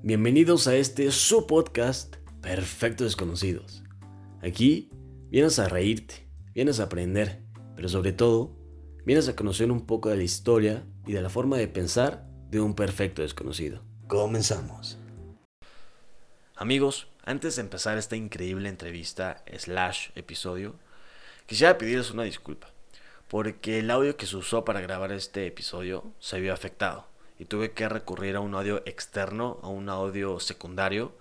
Bienvenidos a este su podcast Perfectos Desconocidos. Aquí vienes a reírte, vienes a aprender, pero sobre todo vienes a conocer un poco de la historia y de la forma de pensar de un perfecto desconocido. Comenzamos. Amigos, antes de empezar esta increíble entrevista slash episodio, quisiera pedirles una disculpa, porque el audio que se usó para grabar este episodio se vio afectado y tuve que recurrir a un audio externo, a un audio secundario,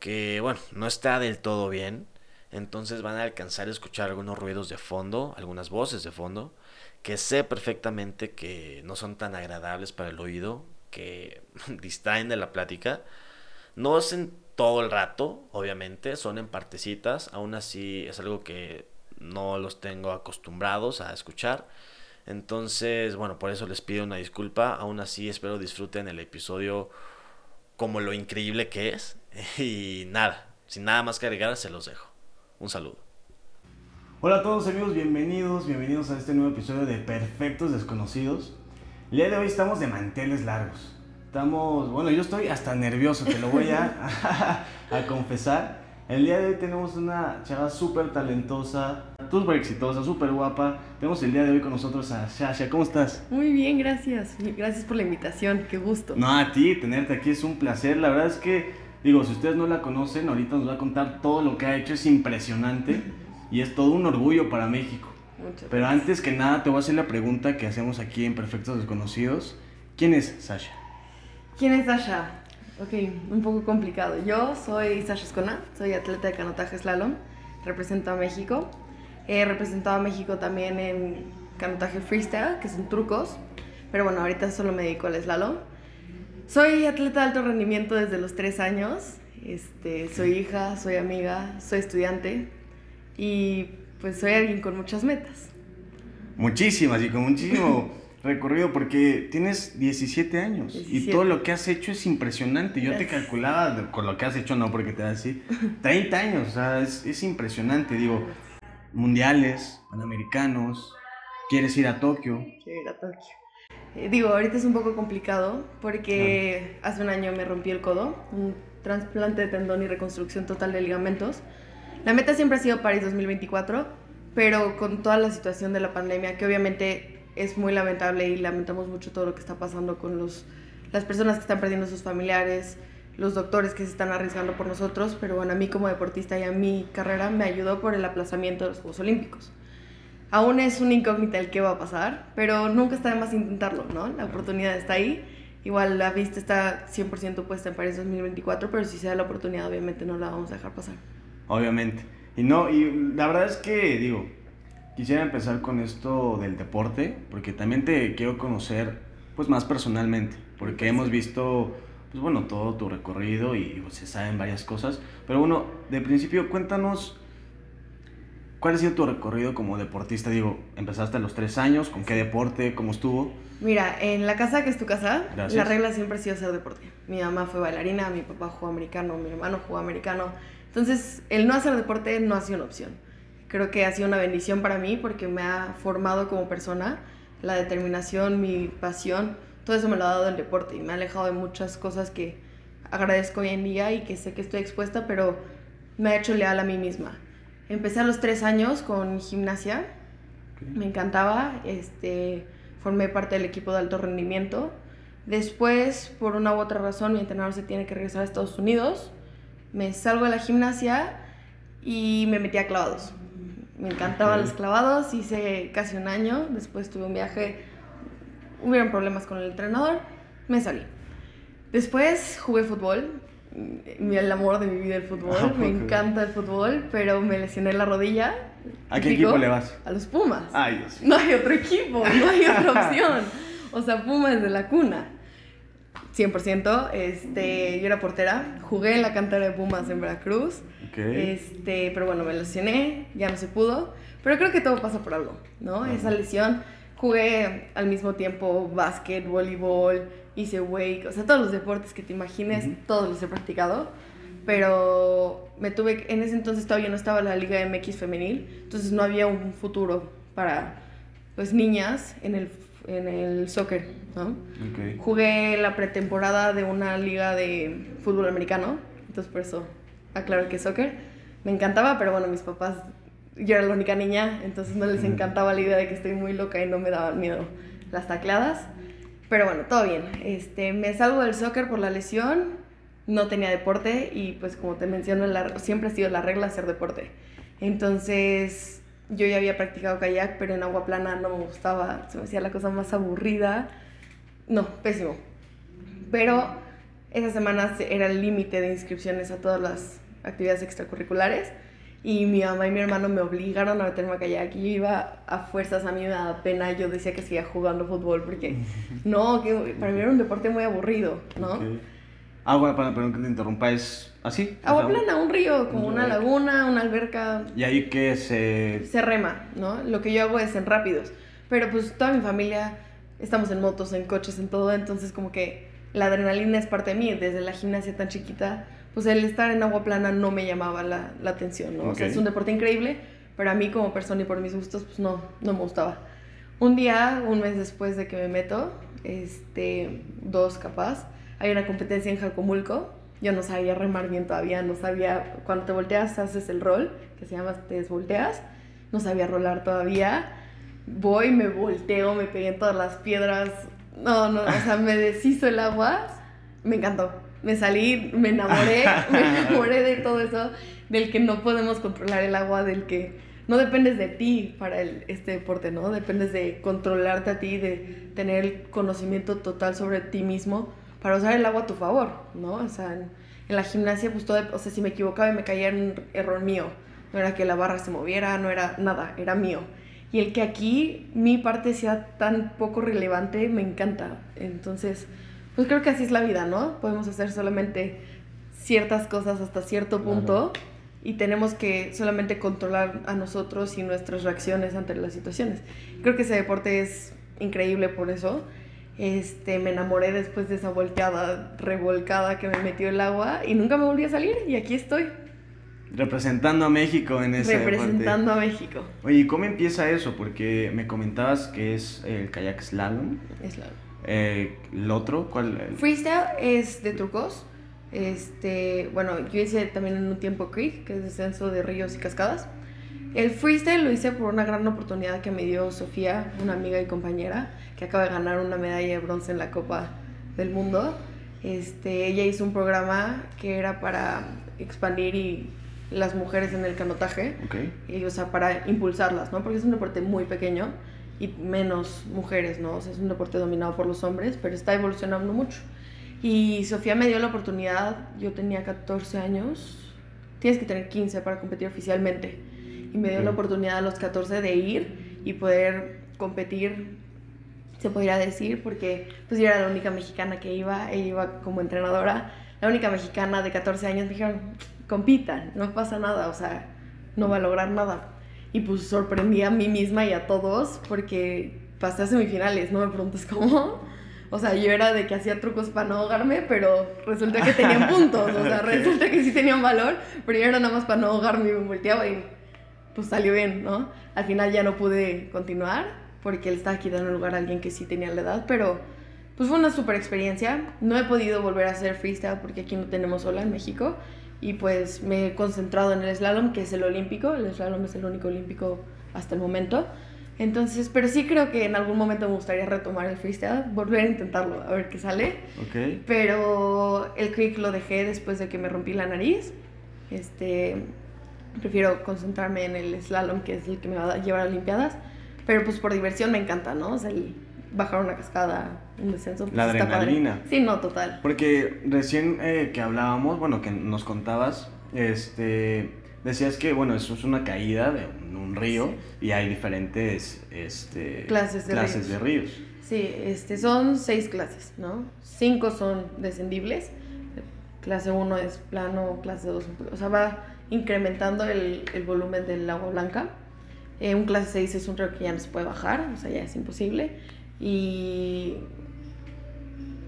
que bueno, no está del todo bien, entonces van a alcanzar a escuchar algunos ruidos de fondo, algunas voces de fondo, que sé perfectamente que no son tan agradables para el oído, que distraen de la plática. No es en todo el rato, obviamente, son en partecitas, aún así es algo que no los tengo acostumbrados a escuchar. Entonces, bueno, por eso les pido una disculpa. Aún así, espero disfruten el episodio como lo increíble que es. Y nada, sin nada más que agregar, se los dejo. Un saludo. Hola a todos amigos, bienvenidos, bienvenidos a este nuevo episodio de Perfectos Desconocidos. El día de hoy estamos de manteles largos. Estamos, bueno, yo estoy hasta nervioso, te lo voy a, a confesar. El día de hoy tenemos una chava súper talentosa, súper exitosa, súper guapa. Tenemos el día de hoy con nosotros a Shasha. ¿Cómo estás? Muy bien, gracias. Gracias por la invitación, qué gusto. No, a ti, tenerte aquí es un placer. La verdad es que, digo, si ustedes no la conocen, ahorita nos va a contar todo lo que ha hecho. Es impresionante y es todo un orgullo para México. Muchas Pero gracias. antes que nada, te voy a hacer la pregunta que hacemos aquí en Perfectos Desconocidos. ¿Quién es Sasha? ¿Quién es Sasha? Ok, un poco complicado. Yo soy Sasha Escona, soy atleta de canotaje slalom, represento a México. He representado a México también en canotaje freestyle, que son trucos, pero bueno, ahorita solo me dedico al slalom. Soy atleta de alto rendimiento desde los tres años. Este, soy hija, soy amiga, soy estudiante y pues soy alguien con muchas metas. Muchísimas y con muchísimo recorrido porque tienes 17 años y 17. todo lo que has hecho es impresionante. Yo te calculaba con lo que has hecho, no porque te voy a decir, 30 años, o sea, es, es impresionante. Digo, mundiales, panamericanos, quieres ir a Tokio. Quiero ir a Tokio. Eh, digo, ahorita es un poco complicado porque hace un año me rompí el codo, un trasplante de tendón y reconstrucción total de ligamentos. La meta siempre ha sido París 2024, pero con toda la situación de la pandemia, que obviamente es muy lamentable y lamentamos mucho todo lo que está pasando con los, las personas que están perdiendo sus familiares, los doctores que se están arriesgando por nosotros, pero bueno, a mí como deportista y a mi carrera me ayudó por el aplazamiento de los Juegos Olímpicos. Aún es una incógnita el qué va a pasar, pero nunca está de más intentarlo, ¿no? La oportunidad está ahí. Igual la vista está 100% puesta en París 2024, pero si se da la oportunidad, obviamente no la vamos a dejar pasar. Obviamente. Y no, y la verdad es que, digo, quisiera empezar con esto del deporte, porque también te quiero conocer, pues, más personalmente, porque hemos visto, pues, bueno, todo tu recorrido y pues, se saben varias cosas. Pero bueno, de principio, cuéntanos, ¿cuál ha sido tu recorrido como deportista? Digo, empezaste a los tres años, ¿con qué deporte? ¿Cómo estuvo? Mira, en la casa que es tu casa, Gracias. la regla siempre ha sido hacer deporte. Mi mamá fue bailarina, mi papá jugó americano, mi hermano jugó americano. Entonces, el no hacer deporte no ha sido una opción. Creo que ha sido una bendición para mí porque me ha formado como persona, la determinación, mi pasión, todo eso me lo ha dado el deporte y me ha alejado de muchas cosas que agradezco hoy en día y que sé que estoy expuesta, pero me ha hecho leal a mí misma. Empecé a los tres años con gimnasia, me encantaba, este, formé parte del equipo de alto rendimiento. Después, por una u otra razón, mi entrenador se tiene que regresar a Estados Unidos. Me salgo de la gimnasia y me metí a clavados. Me encantaban Ok. los clavados, hice casi un año. Después tuve un viaje, hubieron problemas con el entrenador, me salí. Después jugué fútbol, mi- el amor de mi vida el fútbol, ¿A me encanta el fútbol, pero me lesioné la rodilla. ¿A qué equipo le vas? A los Pumas. Ay, Dios. No hay otro equipo, no hay otra opción. O sea, Pumas de la cuna. 100%. Este, yo era portera. Jugué en la cantera de Pumas en Veracruz. Ok. Este, pero bueno, me lesioné, ya no se pudo. Pero creo que todo pasa por algo, ¿no? Esa lesión. Jugué al mismo tiempo básquet, voleibol, hice wake, o sea, todos los deportes que te imagines, todos los he practicado. Pero me tuve, en ese entonces todavía no estaba la Liga MX femenil, entonces no había un futuro para pues niñas en el, en el soccer, ¿no? Ok. Jugué la pretemporada de una liga de fútbol americano, entonces por eso aclaro que soccer. Me encantaba, pero bueno, mis papás, yo era la única niña, entonces no les encantaba la idea de que estoy muy loca y no me daban miedo las tacleadas. Pero bueno, todo bien. Este, me salgo del soccer por la lesión, no tenía deporte y pues como te menciono, la- siempre ha sido la regla hacer deporte. Entonces yo ya había practicado kayak, pero en agua plana no me gustaba, se me hacía la cosa más aburrida. No, pésimo. Pero esas semanas era el límite de inscripciones a todas las actividades extracurriculares y mi mamá y mi hermano me obligaron a meterme a kayak y yo iba a fuerzas, a mí me daba pena, yo decía que seguía jugando fútbol porque no, que para mí era un deporte muy aburrido, ¿no? Ah, bueno, para- perdón que te interrumpa, es así. Agua O sea, plana, un río, como un una laguna, una alberca, Y ahí que se... se rema, ¿no? Lo que yo hago es en rápidos. Pero pues toda mi familia estamos en motos, en coches, en todo, entonces como que la adrenalina es parte de mí, desde la gimnasia tan chiquita, pues el estar en agua plana no me llamaba la, la atención, ¿no? O sea, es un deporte increíble, pero a mí como persona y por mis gustos, pues no, no me gustaba. Un día, un mes después de que me meto, este, dos capaz, hay una competencia en Jacomulco. Yo no sabía remar bien todavía, no sabía, cuando te volteas haces el rol, que se llama te desvolteas, no sabía rolar todavía. Voy, me volteo, me pegué en todas las piedras. No, no, o sea, me deshizo el agua. Me encantó. Me salí, me enamoré, me enamoré de todo eso, del que no podemos controlar el agua, del que no dependes de ti para el, este deporte, ¿no? Dependes de controlarte a ti, de tener el conocimiento total sobre ti mismo para usar el agua a tu favor, ¿no? O sea, en, en la gimnasia, pues todo, o sea, si me equivocaba y me caía era un error mío. No era que la barra se moviera, no era nada, era mío. Y el que aquí mi parte sea tan poco relevante, me encanta. Entonces, pues creo que así es la vida, ¿no? Podemos hacer solamente ciertas cosas hasta cierto Claro. punto y tenemos que solamente controlar a nosotros y nuestras reacciones ante las situaciones. Creo que ese deporte es increíble por eso. Este, me enamoré después de esa volteada revolcada que me metió el agua y nunca me volví a salir y aquí estoy Representando a México en ese representando a México. Oye, ¿y cómo empieza eso? Porque me comentabas que es el kayak slalom. Es la... Eh, ¿El otro? ¿Cuál? El- Freestyle es de trucos. Este, bueno, yo hice también en un tiempo creek, que es descenso de ríos y cascadas. El freestyle lo hice por una gran oportunidad que me dio Sofía, una amiga y compañera, que acaba de ganar una medalla de bronce en la Copa del Mundo. Este, ella hizo un programa que era para expandir y las mujeres en el canotaje Ok. y, o sea, para impulsarlas, ¿no? Porque es un deporte muy pequeño y menos mujeres, ¿no? O sea, es un deporte dominado por los hombres, pero está evolucionando mucho. Y Sofía me dio la oportunidad, yo tenía 14 años, tienes que tener 15 para competir oficialmente, y me dio la Ok. oportunidad a los 14 de ir y poder competir, se podría decir, porque pues yo era la única mexicana que iba, ella iba como entrenadora, la única mexicana de 14 años, me dijeron, compitan, no pasa nada, o sea, no va a lograr nada. Y pues sorprendí a mí misma y a todos porque pasé a semifinales, no me preguntes cómo. O sea, yo era de que hacía trucos para no ahogarme, pero resulta que tenían puntos, o sea, resulta que sí tenían valor, pero yo era nada más para no ahogarme y me volteaba y pues salió bien, ¿no? Al final ya no pude continuar porque él estaba quitando lugar a alguien que sí tenía la edad, pero pues fue una super experiencia. No he podido volver a hacer freestyle porque aquí no tenemos ola en México y pues me he concentrado en el slalom, que es el olímpico, el slalom es el único olímpico hasta el momento. Entonces, pero sí creo que en algún momento me gustaría retomar el freestyle, volver a intentarlo, a ver qué sale. Ok. Pero el creek lo dejé después de que me rompí la nariz. Este, prefiero concentrarme en el slalom, que es el que me va a llevar a Olimpiadas. Pero pues por diversión me encanta, ¿no? O sea, el bajar una cascada, un descenso. pues, La está padre. adrenalina. Sí, no, total. Porque recién eh, que hablábamos, bueno, que nos contabas, este, decías que, bueno, eso es una caída de un, un río y hay diferentes este, Clases de ríos. de ríos. Sí, este, son seis clases, ¿no? Cinco son descendibles. Clase 1 es plano, clase 2, o sea, va incrementando el, el volumen del agua blanca. Eh, un clase 6 es un río que ya no se puede bajar, o sea, ya es imposible. Y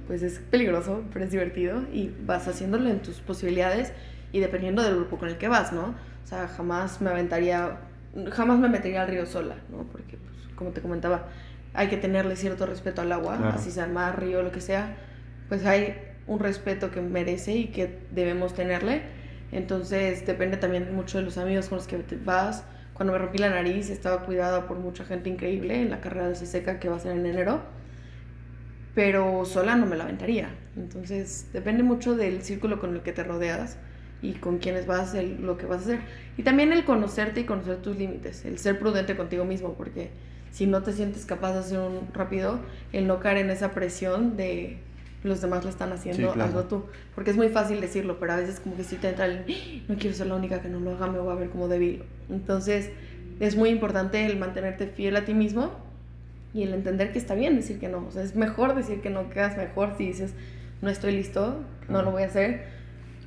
pues es peligroso, pero es divertido y vas haciéndolo en tus posibilidades y dependiendo del grupo con el que vas, ¿no? O sea, jamás me aventaría, jamás me metería al río sola, ¿no? Porque, pues, como te comentaba, hay que tenerle cierto respeto al agua, Claro. así sea mar, río, lo que sea, pues hay un respeto que merece y que debemos tenerle. Entonces depende también mucho de los amigos con los que te vas. Cuando me rompí la nariz estaba cuidada por mucha gente increíble en la carrera de seca que va a ser en enero, pero sola no me la aventaría. Entonces depende mucho del círculo con el que te rodeas y con quienes vas, el- lo que vas a hacer. Y también el conocerte y conocer tus límites, el ser prudente contigo mismo, porque si no te sientes capaz de hacer un rápido, el no caer en esa presión de los demás lo están haciendo, Sí, claro. hazlo tú. Porque es muy fácil decirlo, pero a veces como que sí te entra el, "Ah, no quiero ser la única que no lo haga, me voy a ver como débil. Entonces es muy importante el mantenerte fiel a ti mismo y el entender que está bien decir que no. O sea, es mejor decir que no, quedas mejor si dices, no estoy listo, no lo voy a hacer,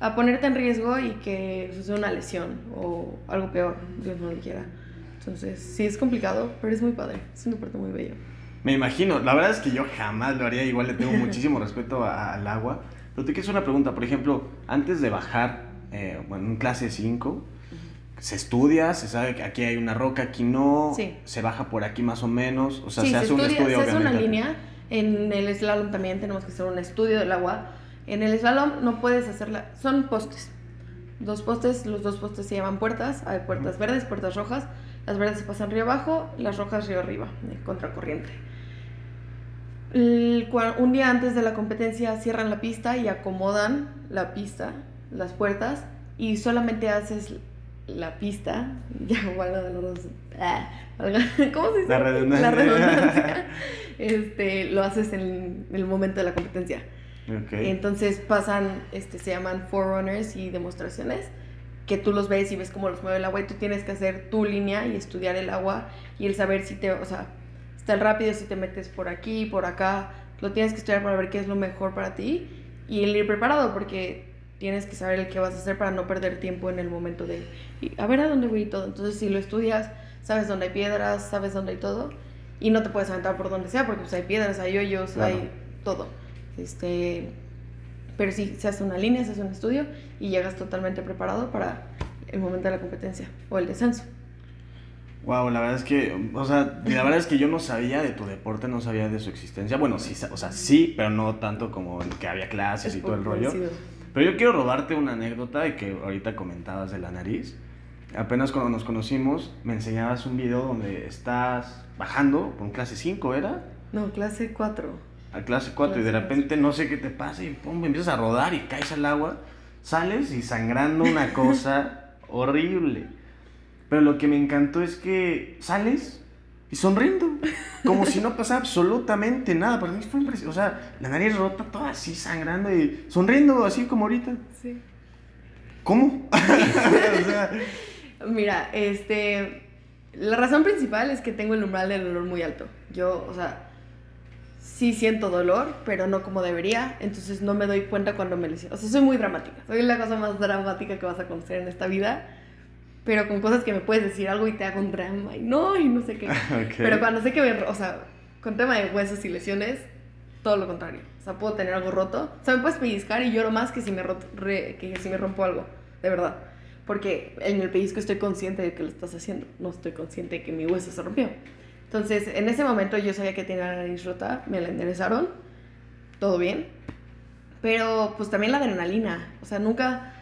a ponerte en riesgo y que suceda una lesión o algo peor, Dios no lo quiera. Entonces, sí es complicado, pero es muy padre, es un deporte muy bello. Me imagino, la verdad es que yo jamás lo haría, igual le tengo muchísimo respeto a- al agua. Pero te quiero hacer una pregunta, por ejemplo, antes de bajar, eh, bueno, en clase 5, se estudia, se sabe que aquí hay una roca, aquí no, Sí. se baja por aquí más o menos, o sea, sí, se, hace un estudio se hace una línea. En el slalom también tenemos que hacer un estudio del agua. En el slalom no puedes hacerla, son postes. Dos postes, los dos postes se llaman puertas. Hay puertas verdes, puertas rojas. Las verdes se pasan río abajo, las rojas río arriba, contracorriente. Un día antes de la competencia cierran la pista y acomodan la pista, las puertas, y solamente haces la pista, ya valga de los ah, ¿cómo se dice? La redundancia. La redundancia. Este, lo haces en el momento de la competencia. Entonces pasan, este, se llaman forerunners y demostraciones, que tú los ves y ves cómo los mueve el agua y tú tienes que hacer tu línea y estudiar el agua y el saber si te, o sea, el rápido, si te metes por aquí, por acá, lo tienes que estudiar para ver qué es lo mejor para ti y el ir preparado porque tienes que saber el qué vas a hacer para no perder tiempo en el momento de y a ver a dónde voy y todo. Entonces si lo estudias, sabes dónde hay piedras, sabes dónde hay todo y no te puedes aventar por donde sea porque pues, hay piedras, hay hoyos, Claro. hay todo. Este, pero sí, se hace una línea, se hace un estudio y llegas totalmente preparado para el momento de la competencia o el descenso. Wow, la verdad es que, o sea, la verdad es que yo no sabía de tu deporte, no sabía de su existencia. Bueno, sí, o sea, sí, pero no tanto como que había clases y todo el rollo. parecido. Pero yo quiero robarte una anécdota de que ahorita comentabas de la nariz. Apenas cuando nos conocimos, me enseñabas un video donde estás bajando con clase 5, ¿era? No, clase 4. A clase 4 y de repente no sé qué te pasa y pum, empiezas a rodar y caes al agua, sales y sangrando una cosa horrible. Pero lo que me encantó es que sales y sonriendo, como si no pasara absolutamente nada. Para mí fue impresionante. O sea, la nariz rota, toda así sangrando y sonriendo así como ahorita. Sí. ¿Cómo? o sea, Mira, este. La razón principal es que tengo el umbral del dolor muy alto. Yo, o sea, sí siento dolor, pero no como debería. Entonces no me doy cuenta cuando me lesiono. O sea, soy muy dramática. Soy la cosa más dramática que vas a conocer en esta vida. Pero con cosas que me puedes decir algo y te hago un drama y no, y no sé qué. Pero cuando sé que me. O sea, con tema de huesos y lesiones, todo lo contrario. O sea, puedo tener algo roto. O sea, me puedes pellizcar y lloro más que si me, rot- re- que si me rompo algo. De verdad. Porque en el pellizco estoy consciente de que lo estás haciendo. No estoy consciente de que mi hueso se rompió. Entonces, en ese momento yo sabía que tenía la nariz rota. Me la enderezaron. Todo bien. Pero pues también la adrenalina. O sea, nunca.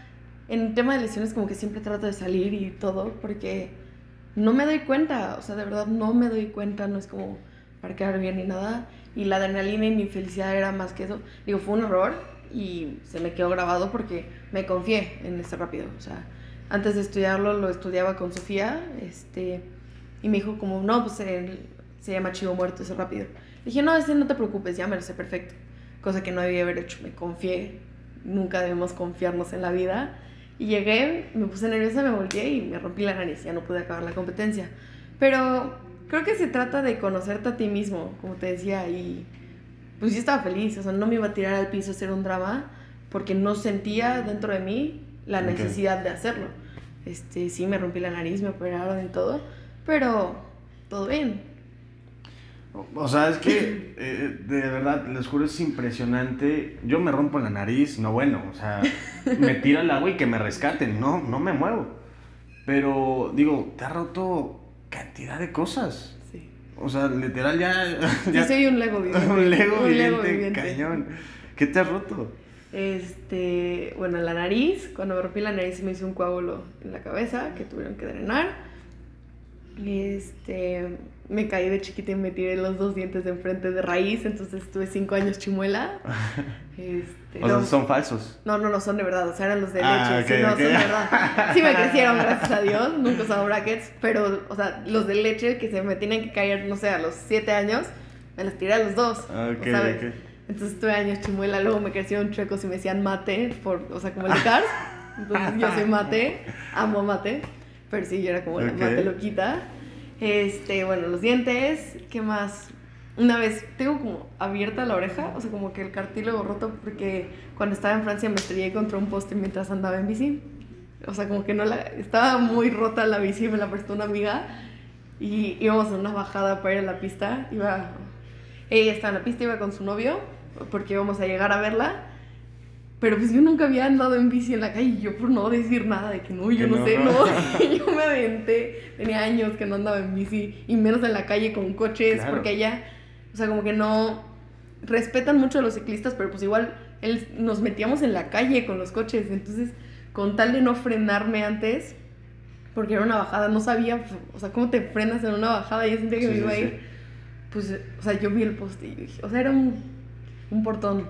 En tema de lesiones, como que siempre trato de salir y todo. Porque no me doy cuenta. O sea, de verdad no me doy cuenta. No es como para quedar bien ni nada. Y la adrenalina y mi felicidad era más que eso. Digo, fue un error y se me quedó grabado porque me confié en ese rápido. O sea, antes de estudiarlo lo estudiaba con Sofía. Este, y me dijo como, no, pues él- se llama Chivo Muerto ese rápido. Dije, no, ese no te preocupes, ya me lo sé perfecto. Cosa que no debía haber hecho, me confié. Nunca debemos confiarnos en la vida. Y llegué, me puse nerviosa, me volteé y me rompí la nariz. Ya no pude acabar la competencia. Pero creo que se trata de conocerte a ti mismo, como te decía, y pues yo estaba feliz, o sea, no me iba a tirar al piso a hacer un drama porque no sentía dentro de mí la necesidad de hacerlo. Este, sí, me rompí la nariz, me operaron y todo, pero todo bien. O sea, es que eh, de verdad, les juro, es impresionante. Yo me rompo la nariz, no bueno, o sea, me tira el agua y que me rescaten, no, no me muevo. Pero digo, te ha roto cantidad de cosas. Sí. O sea, literal ya. Sí, ya soy un Lego viviente. un Lego un viviente, cañón. ¿Qué te has roto? Este, bueno, la nariz, cuando me rompí la nariz me hizo un coágulo en la cabeza que tuvieron que drenar. Este, me caí de chiquita y me tiré los dos dientes de enfrente de raíz, entonces estuve cinco años chimuela. Este, O sea, no, son falsos. no, no, no son de verdad, o sea, eran los de leche, Ah, sí, ok, no, ok. son de verdad. Sí me crecieron, gracias a Dios, nunca usaba brackets, pero, o sea, los de leche que se me tenían que caer, no sé, a los siete años, me los tiré a los dos, Ah, ok, ¿sabes? Entonces tuve años chimuela, luego me crecieron chuecos y me decían mate, por, o sea, como el Cars. Entonces yo soy mate, amo mate, pero sí, yo era como la mate loquita. Este, bueno, los dientes, ¿qué más? Una vez tengo como abierta la oreja, o sea, como que el cartílago roto porque cuando estaba en Francia me estrellé contra un poste mientras andaba en bici. O sea, como que no la... Estaba muy rota la bici, me la prestó una amiga y íbamos en una bajada para ir a la pista. Iba... Ella estaba en la pista, iba con su novio porque íbamos a llegar a verla. Pero pues yo nunca había andado en bici en la calle y yo por no decir nada de que no, yo Que no, no. sé, no. yo me aventé. Tenía años que no andaba en bici y menos en la calle con coches Claro. porque allá, o sea, como que no respetan mucho a los ciclistas, pero pues igual él, nos metíamos en la calle con los coches. Entonces, con tal de no frenarme antes, porque era una bajada, no sabía, o sea, cómo te frenas en una bajada. Yo sentía que Sí, me sí, iba a sí. ir. Pues, o sea, yo vi el poste y dije, o sea, era un, un portón,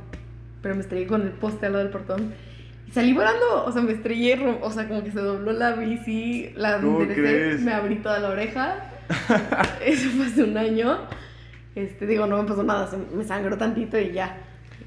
pero me estrellé con el poste al lado del portón. Y salí volando, o sea, me estrellé, o sea, como que se dobló la bici, la ¿Cómo enderecé, me abrí toda la oreja. Eso fue hace un año. Este, digo, no me pasó nada, me sangró tantito y ya.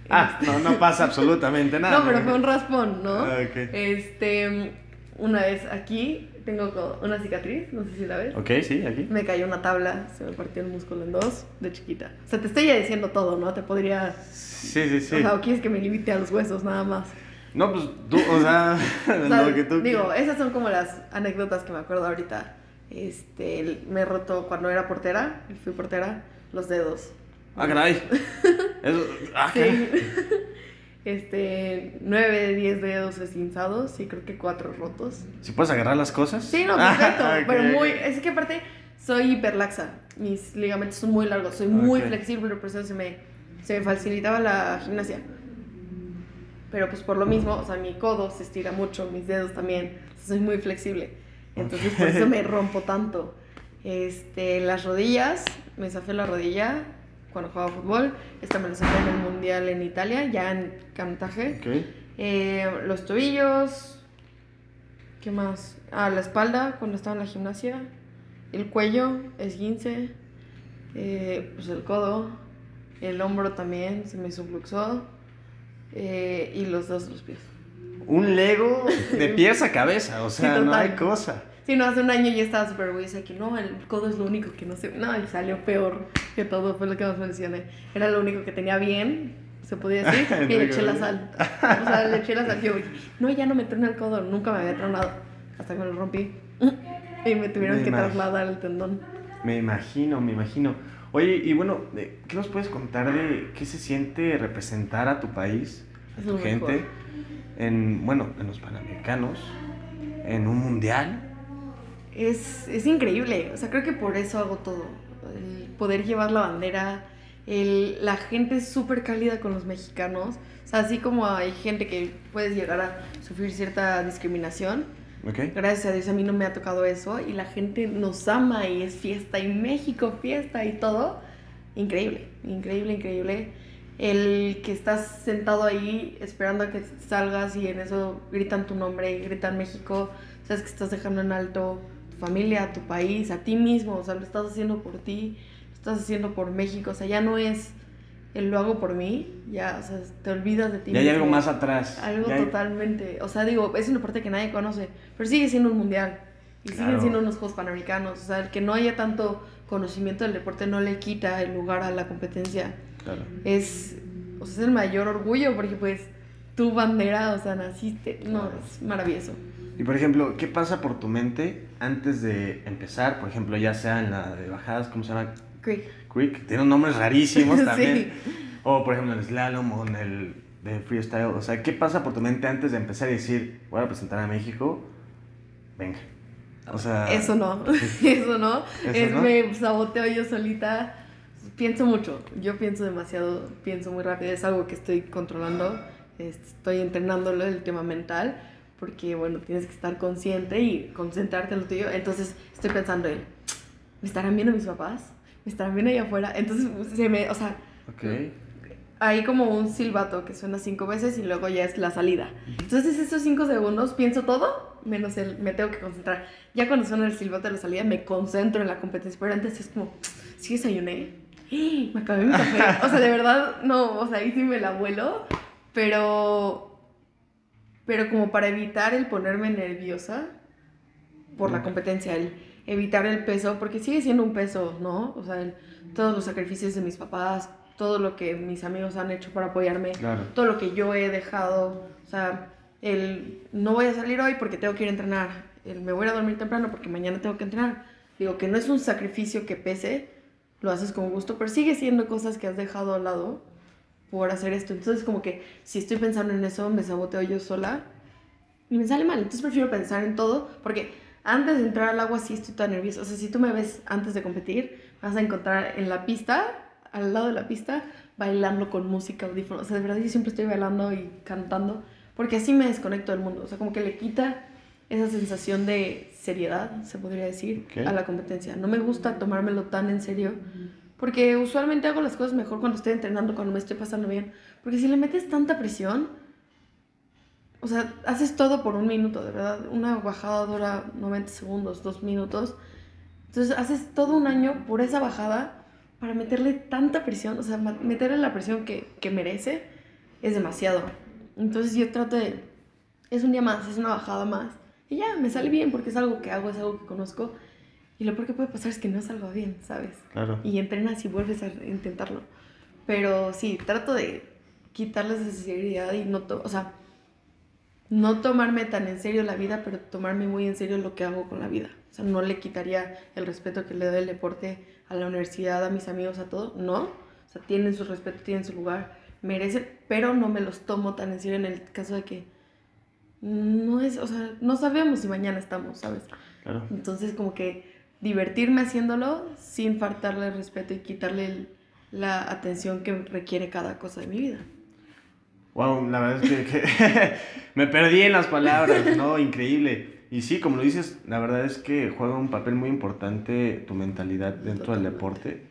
Ah, no, no pasa absolutamente nada. No, pero fue un raspón, ¿no? Ah. Este, una vez aquí tengo una cicatriz, no sé si la ves. Ok, sí, aquí. Me cayó una tabla, se me partió el músculo en dos de chiquita. O sea, te estoy ya diciendo todo, ¿no? Te podría... Sí, sí, sí. O sea, o quieres que me limite a los huesos nada más. No, pues tú, o sea, O sea, lo que tú digo, quieras. esas son como las anécdotas que me acuerdo ahorita. Este, me he roto cuando era portera, fui portera, los dedos. Ah, caray. Eso, ah, Sí. caray. Este, 9 de 10 dedos esguinzados y creo que 4 rotos. ¿Si puedes agarrar las cosas? Sí, no, perfecto. Ah, ok, Pero muy. Es que aparte soy hiperlaxa. Mis ligamentos son muy largos. Soy muy Ok. flexible, pero por eso se me, se me facilitaba la gimnasia. Pero pues por lo mismo, o sea, mi codo se estira mucho, mis dedos también. Soy muy flexible. Entonces por eso me rompo tanto. Este, las rodillas, me zafé la rodilla cuando jugaba fútbol. Esta me la zafé en el mundial en Italia, ya en canotaje. Ok. Eh, los tobillos. ¿Qué más? Ah, la espalda cuando estaba en la gimnasia. El cuello, esguince. Eh, pues el codo. El hombro también se me subluxó. Eh, y los dos los pies. Un Lego de pies a cabeza, o sea, no hay cosa. Sí, no, hace un año yo estaba súper de que no, el codo es lo único que no se... No, y salió peor que todo, fue lo que más mencioné. Era lo único que tenía bien, se podía decir, y le eché la sal. O sea, le eché la sal. Yo no, ya no me truena el codo, nunca me había tronado, hasta que me lo rompí. Y me tuvieron Me que trasladar el tendón. Me imagino, me imagino. Oye, y bueno, de- ¿qué nos puedes contar de qué se siente representar a tu país, a Es tu gente, mejor. en, bueno, en los Panamericanos, en un mundial? Es, es increíble, o sea, creo que por eso hago todo. El poder llevar la bandera, el, la gente es súper cálida con los mexicanos. O sea, así como hay gente que puedes llegar a sufrir cierta discriminación, ¿Ok? gracias a Dios a mí no me ha tocado eso y la gente nos ama y es fiesta y México fiesta y todo. Increíble, increíble, increíble. El que estás sentado ahí esperando a que salgas y en eso gritan tu nombre, gritan México, sabes que estás dejando en alto familia, tu país, a ti mismo, o sea, lo estás haciendo por ti, lo estás haciendo por México, o sea, ya no es el lo hago por mí, ya, o sea, te olvidas de ti Y hay algo más atrás. Algo Ya hay- totalmente. O sea, digo, es un deporte que nadie conoce, pero sigue siendo un mundial. Y siguen Claro. siendo unos Juegos Panamericanos. O sea, el que no haya tanto conocimiento del deporte no le quita el lugar a la competencia. Claro. Es, o sea, es el mayor orgullo porque pues tu bandera, o sea, naciste. No, Claro. es maravilloso. Y por ejemplo, ¿qué pasa por tu mente antes de empezar? Por ejemplo, ya sea en la de bajadas, ¿cómo se llama? Creek. Quick, tienen nombres rarísimos Sí. también. O por ejemplo en el slalom o en el de freestyle. O sea, ¿qué pasa por tu mente antes de empezar y decir, voy a representar a México? Venga. O sea... Eso no, eso no. es, Me saboteo yo solita. Pienso mucho, yo pienso demasiado, pienso muy rápido, es algo que estoy controlando, estoy entrenándolo el tema mental, porque bueno, tienes que estar consciente y concentrarte en lo tuyo. Entonces estoy pensando en, ¿me estarán viendo mis papás? ¿Me estarán viendo allá afuera? Entonces se me, o sea, okay hay como un silbato que suena cinco veces y luego ya es la salida. Entonces esos cinco segundos pienso todo, menos el me tengo que concentrar. Ya cuando suena el silbato de la salida me concentro en la competencia, pero antes es como, sí desayuné, me acabé mi café. O sea, de verdad, no, o sea, ahí sí me la vuelo, pero, pero como para evitar el ponerme nerviosa por la competencia, el evitar el peso, porque sigue siendo un peso, ¿no? O sea, todos los sacrificios de mis papás, todo lo que mis amigos han hecho para apoyarme, todo lo que yo he dejado, o sea, el no voy a salir hoy porque tengo que ir a entrenar, el me voy a dormir temprano porque mañana tengo que entrenar. Digo que no es un sacrificio que pese, lo haces con gusto, pero sigue siendo cosas que has dejado al lado por hacer esto. Entonces como que si estoy pensando en eso, me saboteo yo sola y me sale mal. Entonces prefiero pensar en todo porque antes de entrar al agua sí estoy tan nerviosa. O sea, si tú me ves antes de competir, vas a encontrar en la pista al lado de la pista bailando con música, audífonos. O sea, de verdad yo siempre estoy bailando y cantando porque así me desconecto del mundo. O sea, como que le quita esa sensación de seriedad, se podría decir, a la competencia. No me gusta tomármelo tan en serio porque usualmente hago las cosas mejor cuando estoy entrenando, cuando me estoy pasando bien. Porque si le metes tanta presión, o sea, haces todo por un minuto, de verdad. Una bajada dura 90 segundos, dos minutos. Entonces haces todo un año por esa bajada para meterle tanta presión, o sea, meterle la presión que, que merece, es demasiado. Entonces yo trato de, es un día más, es una bajada más, y ya, me sale bien porque es algo que hago, es algo que conozco, y lo peor que puede pasar es que no salga bien, ¿sabes? Claro. Y entrenas y vuelves a intentarlo. Pero sí, trato de quitarles esa seriedad y no, o sea, no tomarme tan en serio la vida, pero tomarme muy en serio lo que hago con la vida. O sea, no le quitaría el respeto que le doy al deporte a la universidad, a mis amigos, a todo, no. O sea, tienen su respeto, tienen su lugar, merecen, pero no me los tomo tan en serio en el caso de que no es, o sea, no sabemos si mañana estamos, ¿sabes? Claro. Entonces, como que divertirme haciéndolo sin faltarle el respeto y quitarle la atención que requiere cada cosa de mi vida. Wow, la verdad es que, me perdí en las palabras, ¿no? Increíble. Y sí, como lo dices, la verdad es que juega un papel muy importante tu mentalidad dentro del deporte,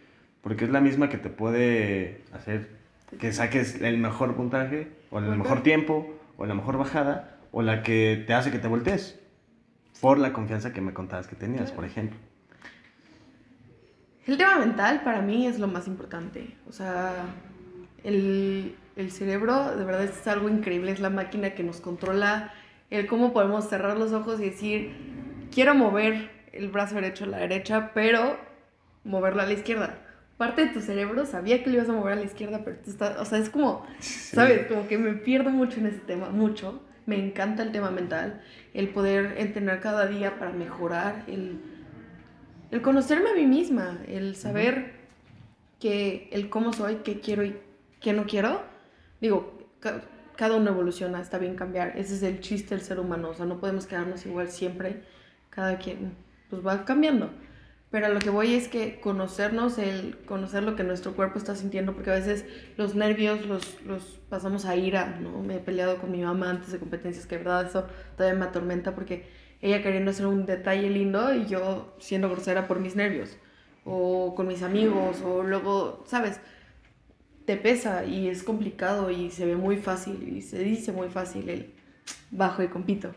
porque es la misma que te puede hacer que saques el mejor puntaje, o el mejor tiempo, o la mejor bajada, o la que te hace que te voltees, por la confianza que me contabas que tenías, por ejemplo. El tema mental para mí es lo más importante. O sea, el, el cerebro de verdad es algo increíble, es la máquina que nos controla el cómo podemos cerrar los ojos y decir, quiero mover el brazo derecho a la derecha, pero moverlo a la izquierda. Parte de tu cerebro sabía que lo ibas a mover a la izquierda, pero tú estás, o sea, es como, ¿sabes? Como que me pierdo mucho en ese tema, mucho. Me encanta el tema mental, el poder entrenar cada día para mejorar, el, el conocerme a mí misma, el saber que el cómo soy, qué quiero y qué no quiero. Digo, cada uno evoluciona, está bien cambiar. Ese es el chiste del ser humano, o sea, no podemos quedarnos igual siempre. Cada quien pues va cambiando. Pero a lo que voy es que conocernos, el conocer lo que nuestro cuerpo está sintiendo, porque a veces los nervios los, los pasamos a ira, ¿no? Me he peleado con mi mamá antes de competencias, que verdad eso todavía me atormenta porque ella queriendo hacer un detalle lindo y yo siendo grosera por mis nervios, o con mis amigos, o luego, ¿sabes? te pesa y es complicado y se ve muy fácil y se dice muy fácil el bajo y compito.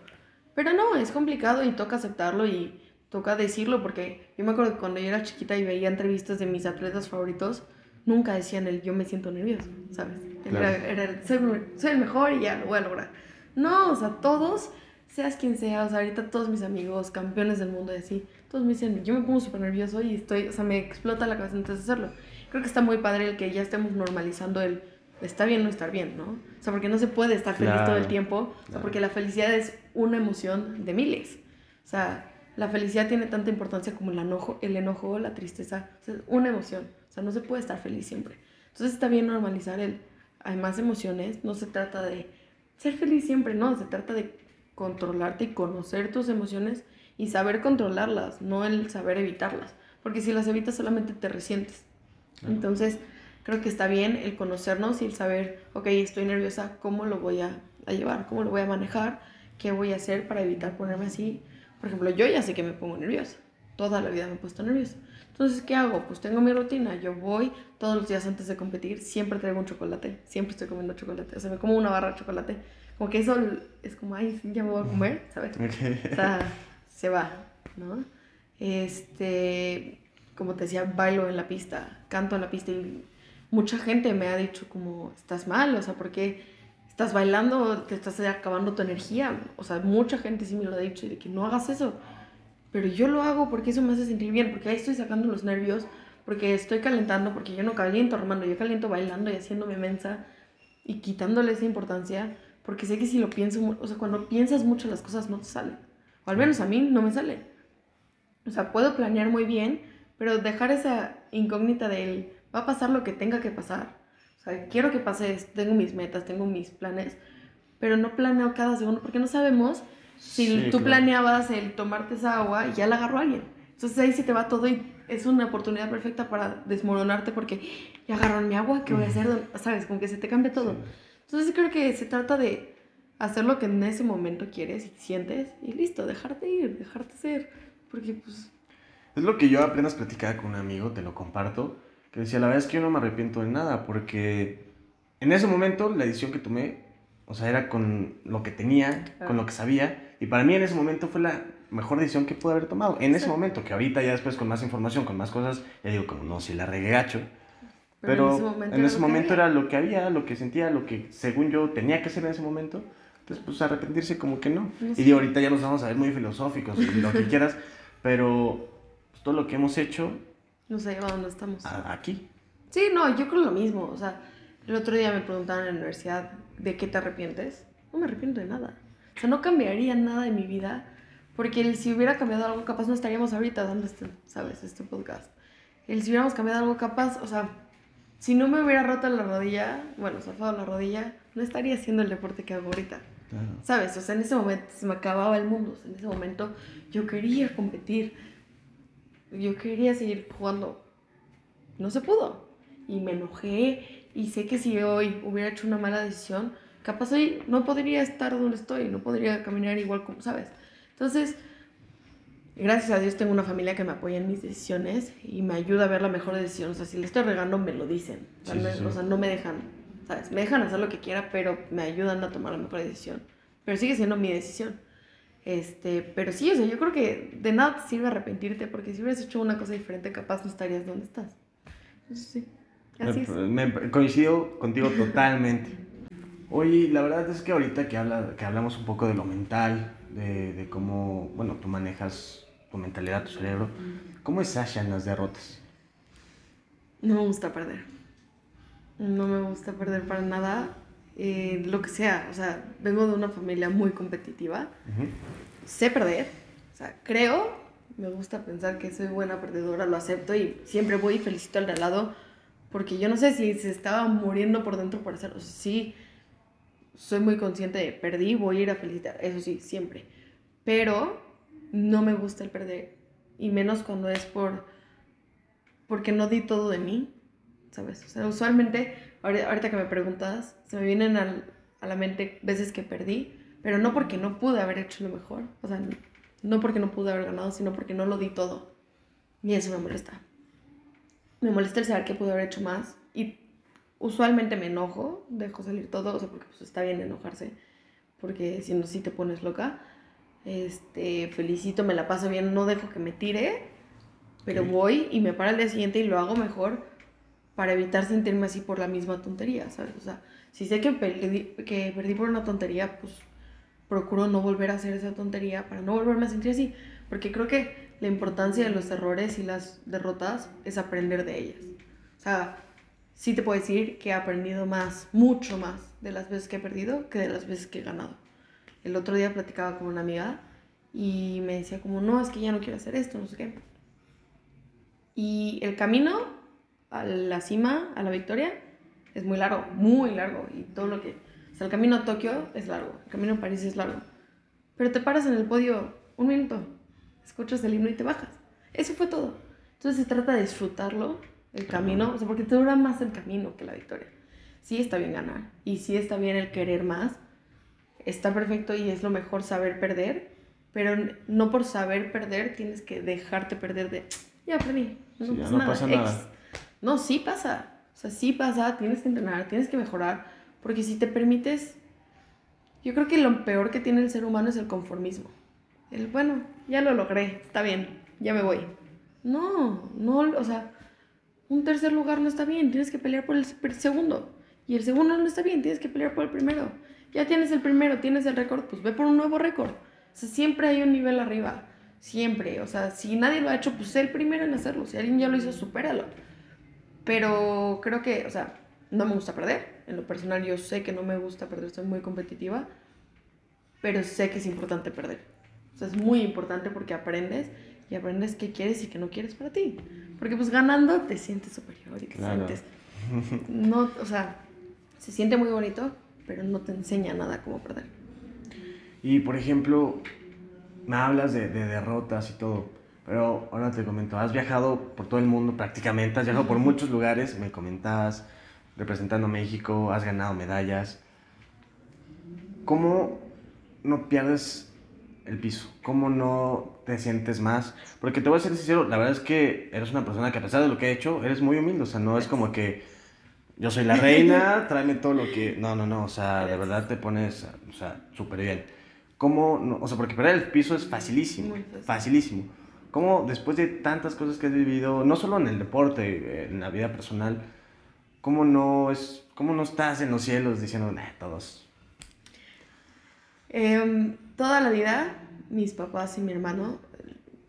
Pero no, es complicado y toca aceptarlo y toca decirlo porque yo me acuerdo que cuando yo era chiquita y veía entrevistas de mis atletas favoritos, nunca decían el yo me siento nervioso, ¿sabes? Era, soy, el mejor y ya lo voy a lograr. No, o sea, todos, seas quien sea, o sea, ahorita todos mis amigos, campeones del mundo y así, todos me dicen, yo me pongo súper nervioso y estoy, o sea, me explota la cabeza antes de hacerlo creo que está muy padre el que ya estemos normalizando el está bien no estar bien, ¿no? O sea, porque no se puede estar feliz todo el tiempo, o sea, porque la felicidad es una emoción de miles. O sea, la felicidad tiene tanta importancia como el enojo, el enojo, la tristeza, o sea, es una emoción. O sea, no se puede estar feliz siempre. Entonces está bien normalizar el hay más emociones, no se trata de ser feliz siempre, no, se trata de controlarte y conocer tus emociones y saber controlarlas, no el saber evitarlas, porque si las evitas solamente te resientes. Entonces, creo que está bien el conocernos y el saber, ok, estoy nerviosa, ¿cómo lo voy a, a llevar? ¿Cómo lo voy a manejar? ¿Qué voy a hacer para evitar ponerme así? Por ejemplo, yo ya sé que me pongo nerviosa. Toda la vida me he puesto nerviosa. Entonces, ¿qué hago? Pues tengo mi rutina. Yo voy todos los días antes de competir, siempre traigo un chocolate. Siempre estoy comiendo chocolate. O sea, me como una barra de chocolate. Como que eso es como, ay, ya me voy a comer, ¿sabes? O sea, se va, ¿no? Este, como te decía, bailo en la pista, canto en la pista y mucha gente me ha dicho como, estás mal, o sea, ¿por qué estás bailando? Te estás acabando tu energía. O sea, mucha gente sí me lo ha dicho y de que no hagas eso pero yo lo hago porque eso me hace sentir bien, porque ahí estoy sacando los nervios, porque estoy calentando, porque yo no caliento Armando, yo caliento bailando y haciéndome mensa y quitándole esa importancia, porque sé que si lo pienso, o sea, cuando piensas mucho las cosas no te salen, o al menos a mí no me sale. O sea, puedo planear muy bien, pero dejar esa incógnita de él, va a pasar lo que tenga que pasar. O sea, quiero que pase, tengo mis metas, tengo mis planes, pero no planeo cada segundo porque no sabemos si tú planeabas el tomarte esa agua, ya la agarró alguien. Entonces ahí se te va todo y es una oportunidad perfecta para desmoronarte porque ya agarraron mi agua, ¿qué voy a hacer? ¿Sabes? Como que se te cambia todo. Entonces creo que se trata de hacer lo que en ese momento quieres y sientes y listo, dejarte ir, dejarte ser. Porque pues... Es lo que yo apenas platicaba con un amigo, te lo comparto, que decía, la verdad es que yo no me arrepiento de nada porque en ese momento la decisión que tomé, o sea, era con lo que tenía, con lo que sabía y para mí en ese momento fue la mejor decisión que pude haber tomado. En ese momento, que ahorita ya después con más información, con más cosas, ya digo, como no, si la regué gacho. Pero, en ese momento, era, lo que había, lo que sentía, lo que según yo tenía que hacer en ese momento. Entonces, pues arrepentirse como que no. Y digo, ahorita ya nos vamos a ver muy filosóficos y lo que quieras, pero pues, todo lo que hemos hecho... Nos ha llevado a donde estamos. aquí. Sí, no, yo creo lo mismo. O sea, el otro día me preguntaban en la universidad, ¿de qué te arrepientes? No me arrepiento de nada. O sea, no cambiaría nada de mi vida, porque si hubiera cambiado algo, capaz no estaríamos ahorita dando este, ¿sabes? Este podcast. El si hubiéramos cambiado algo, capaz, o sea, si no me hubiera roto la rodilla, bueno, zafado la rodilla, no estaría haciendo el deporte que hago ahorita. ¿Sabes? O sea, en ese momento se me acababa el mundo. en ese momento yo quería competir. Yo quería seguir jugando. No se pudo. Y me enojé. Y sé que si hoy hubiera hecho una mala decisión, capaz hoy no podría estar donde estoy, no podría caminar igual como sabes. Entonces, gracias a Dios tengo una familia que me apoya en mis decisiones y me ayuda a ver la mejor decisión. O sea, si le estoy regando, me lo dicen. O sea, no, me dejan, ¿sabes? Me dejan hacer lo que quiera, pero me ayudan a tomar la mejor decisión. Pero sigue siendo mi decisión. Este, pero sí, o sea, yo creo que de nada te sirve arrepentirte, porque si hubieras hecho una cosa diferente, capaz no estarías donde estás. Entonces, sí. Así es. Me coincido contigo totalmente. Oye, la verdad es que ahorita que, habla, que hablamos un poco de lo mental, de, de cómo, bueno, tú manejas tu mentalidad, tu cerebro, ¿cómo es Sasha en las derrotas? No me gusta perder. No me gusta perder para nada. Eh, lo que sea, o sea, vengo de una familia muy competitiva. Sé perder. O sea, creo, me gusta pensar que soy buena perdedora, lo acepto y siempre voy y felicito al de al lado. Porque yo no sé si se estaba muriendo por dentro por hacerlo. sí soy muy consciente de perdí, voy a ir a felicitar, eso sí, siempre. Pero no me gusta el perder. Y menos cuando es por porque no di todo de mí, ¿sabes? O sea, usualmente, ahorita que me preguntas, se me vienen a la mente veces que perdí, pero no porque no pude haber hecho lo mejor. O sea, no porque no pude haber ganado, sino porque no lo di todo. Y eso me molesta. Me molesta el saber que pude haber hecho más y usualmente me enojo, dejo salir todo, o sea, porque pues está bien enojarse, porque si no, si te pones loca. Este, felicito, me la paso bien, no dejo que me tire, pero voy y me paro al día siguiente y lo hago mejor para evitar sentirme así por la misma tontería, ¿sabes? O sea, si sé que perdí, que perdí por una tontería, pues procuro no volver a hacer esa tontería para no volverme a sentir así, porque creo que la importancia de los errores y las derrotas es aprender de ellas. O sea, sí te puedo decir que he aprendido más, mucho más de las veces que he perdido que de las veces que he ganado. El otro día platicaba con una amiga y me decía como, no, es que ya no quiero hacer esto, no sé qué. Y el camino a la cima, a la victoria, es muy largo, muy largo. Y todo lo que... O sea, el camino a Tokio es largo, el camino a París es largo. Pero te paras en el podio un minuto, escuchas el himno y te bajas. Eso fue todo. Entonces se trata de disfrutarlo, el camino, o sea, porque te dura más el camino que la victoria. Sí está bien ganar y sí está bien el querer más, está perfecto y es lo mejor saber perder, pero no por saber perder tienes que dejarte perder de, ya perdí, no, Sí, pasa, no nada. pasa Ex. nada. No, sí pasa, o sea, sí pasa, tienes que entrenar, tienes que mejorar, porque si te permites, yo creo que lo peor que tiene el ser humano es el conformismo. El, bueno, ya lo logré, está bien, ya me voy. No, no, o sea, un tercer lugar no está bien, tienes que pelear por el segundo. Y el segundo no está bien, tienes que pelear por el primero. Ya tienes el primero, tienes el récord, pues ve por un nuevo récord. O sea, siempre hay un nivel arriba, siempre. O sea, si nadie lo ha hecho, pues sé el primero en hacerlo. Si alguien ya lo hizo, supéralo. Pero creo que, o sea, no me gusta perder. En lo personal yo sé que no me gusta perder, soy muy competitiva, pero sé que es importante perder. O sea, es muy importante porque aprendes y aprendes qué quieres y qué no quieres para ti. Porque pues ganando te sientes superior y te Claro. sientes... No, o sea, se siente muy bonito, pero no te enseña nada cómo perder. Y por ejemplo, me hablas de, de derrotas y todo, pero ahora te comento, has viajado por todo el mundo prácticamente, has viajado por muchos lugares, me comentabas, representando a México, has ganado medallas. ¿Cómo no pierdes el piso? ¿Cómo no te sientes más? Porque te voy a ser sincero, la verdad es que eres una persona que a pesar de lo que he hecho, eres muy humilde, o sea, no es como que yo soy la reina, tráeme todo lo que... No, no, no, o sea, de verdad te pones, o sea, súper bien. ¿Cómo, no? o sea, porque perder el piso es facilísimo, facilísimo. ¿Cómo después de tantas cosas que has vivido, no solo en el deporte, eh, en la vida personal, cómo no es, cómo no estás en los cielos diciendo, nah, todos, Em, toda la vida, mis papás y mi hermano,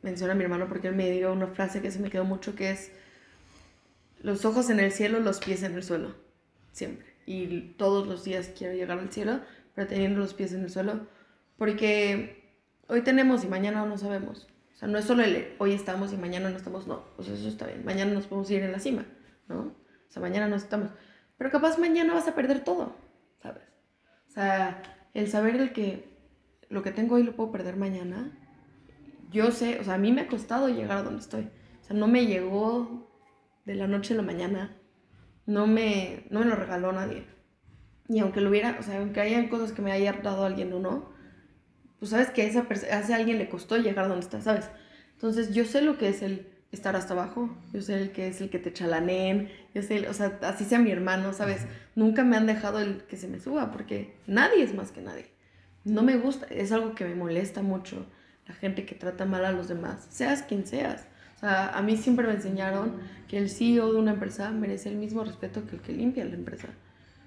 menciona a mi hermano porque él me dio una frase que se me quedó mucho, que es los ojos en el cielo, los pies en el suelo, siempre. Y todos los días quiero llegar al cielo, pero teniendo los pies en el suelo, porque hoy tenemos y mañana no sabemos. O sea, no es solo el hoy estamos y mañana no estamos, no. O sea, eso está bien. Mañana nos podemos ir en la cima, ¿no? O sea, mañana no estamos. Pero capaz mañana vas a perder todo, ¿sabes? O sea, el saber el que lo que tengo hoy lo puedo perder mañana, yo sé, o sea, a mí me ha costado llegar a donde estoy. O sea, no me llegó de la noche a la mañana, no me, no me lo regaló nadie. Y aunque lo hubiera, o sea, aunque hayan cosas que me haya dado alguien o no, pues sabes que a, esa a ese alguien le costó llegar a donde está, ¿sabes? Entonces yo sé lo que es el estar hasta abajo, yo sé el que es el que te chalaneen, yo sé, el- o sea, así sea mi hermano, ¿sabes? Nunca me han dejado el que se me suba, porque nadie es más que nadie. No me gusta, es algo que me molesta mucho, la gente que trata mal a los demás, seas quien seas. O sea, a mí siempre me enseñaron que el CEO de una empresa merece el mismo respeto que el que limpia la empresa.